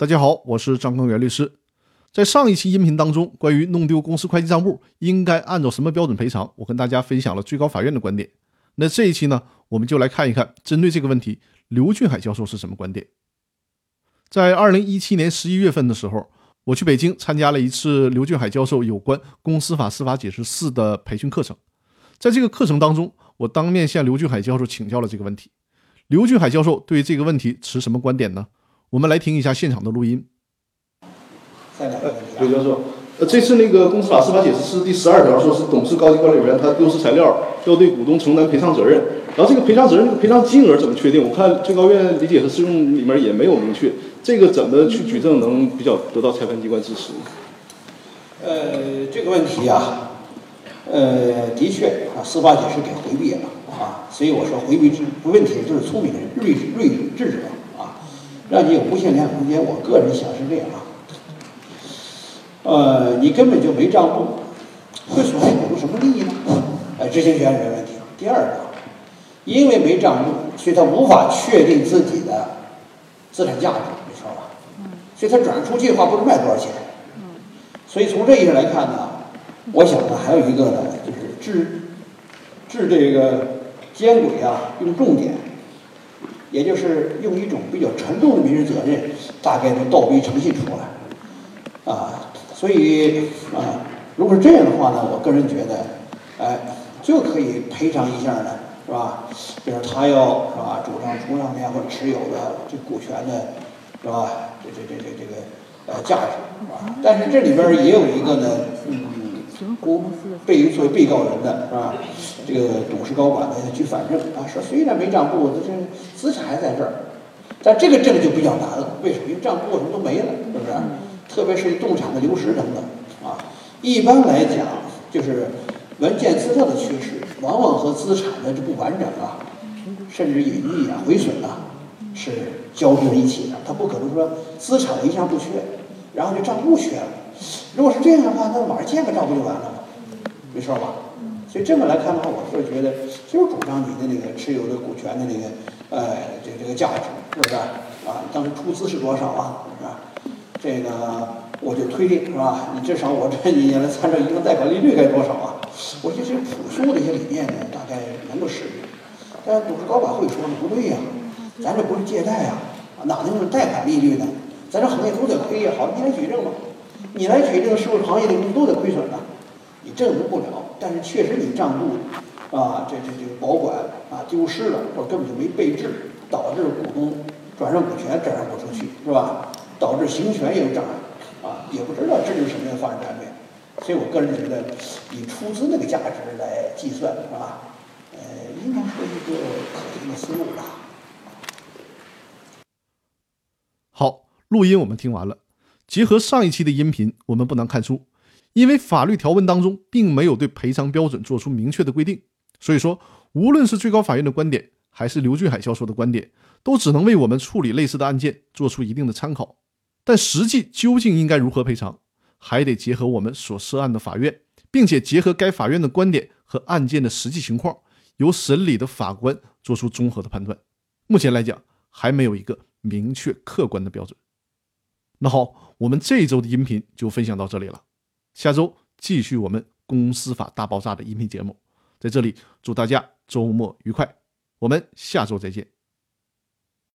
大家好，我是张康元律师。在上一期音频当中，关于弄丢公司会计账簿应该按照什么标准赔偿，我跟大家分享了最高法院的观点。那这一期呢，我们就来看一看针对这个问题，刘俊海教授是什么观点。在二零一七年十一月份的时候，我去北京参加了一次刘俊海教授有关公司法司法解释四的培训课程。在这个课程当中，我当面向刘俊海教授请教了这个问题。刘俊海教授对这个问题持什么观点呢？我们来听一下现场的录音。刘教授，呃，这次那个公司法司法解释是第十二条，说是董事、高级管理人员他丢失材料，要对股东承担赔偿责任。然后这个赔偿责任、这个赔偿金额怎么确定？我看最高院理解和适用里面也没有明确，这个怎么去举证能比较得到裁判机关支持？呃，这个问题啊，呃，的确啊，司法解释给回避了啊，所以我说回避之问题就是聪明人，睿睿智者。让你有无限联想空间，我个人想是这样啊。呃，你根本就没账目，会损害股东什么利益呢？哎，执行权没问题。第二个，因为没账目，所以他无法确定自己的资产价值，没错吧？所以他转出去的话，不知卖多少钱。所以从这意义上来看呢，我想呢，还有一个呢，就是治治这个监管啊，用重点。也就是用一种比较沉重的民事责任，大概能倒逼诚信出来，啊，所以啊，如果是这样的话呢，我个人觉得，哎，就可以赔偿一下呢，是吧？就是他要是吧，主张出让面或者持有的这股权的，是吧？这这这这这个呃价值，是吧？但是这里边也有一个呢，嗯。不被作为被告人的是吧？这个董事高管呢去反证啊，说虽然没账簿，这资产还在这儿，但这个证就比较难了。为什么？因为账簿什么都没了，是不是？特别是动产的流失等等啊。一般来讲，就是文件资料的缺失，往往和资产的这不完整啊，甚至隐匿啊、毁损啊，是交织在一起的。他不可能说资产一项不缺，然后这账簿缺了。如果是这样的话，那马上建个账不就完了吗？没错吧？所以这么来看的话，我是觉得就是主张你的那个持有的股权的那个，呃，这这个价值是不是？啊，当时出资是多少啊？是吧？这个我就推定是吧？你至少我这一年来参照银行贷款利率该多少啊？我觉得这个朴素的一些理念呢，大概能够适应。但董事高管会说呢，不对呀，咱这不是借贷呀，哪能用贷款利率呢？咱这行业都得亏呀。好，你来举证吧。你来举证，是不是行业里面都得亏损呢？你证明不了，但是确实你账簿啊，这这这保管啊丢失了，或者根本就没备置，导致股东转让股权转让不出去，是吧？导致行权也有障碍，啊，也不知道这是什么样的发展战略。所以我个人觉得，以出资那个价值来计算，是吧？呃，应该是一个可行的思路吧。好，录音我们听完了。结合上一期的音频，我们不难看出，因为法律条文当中并没有对赔偿标准做出明确的规定，所以说，无论是最高法院的观点，还是刘俊海教授的观点，都只能为我们处理类似的案件做出一定的参考。但实际究竟应该如何赔偿，还得结合我们所涉案的法院，并且结合该法院的观点和案件的实际情况，由审理的法官做出综合的判断。目前来讲，还没有一个明确客观的标准。那好，我们这一周的音频就分享到这里了，下周继续我们公司法大爆炸的音频节目，在这里祝大家周末愉快，我们下周再见。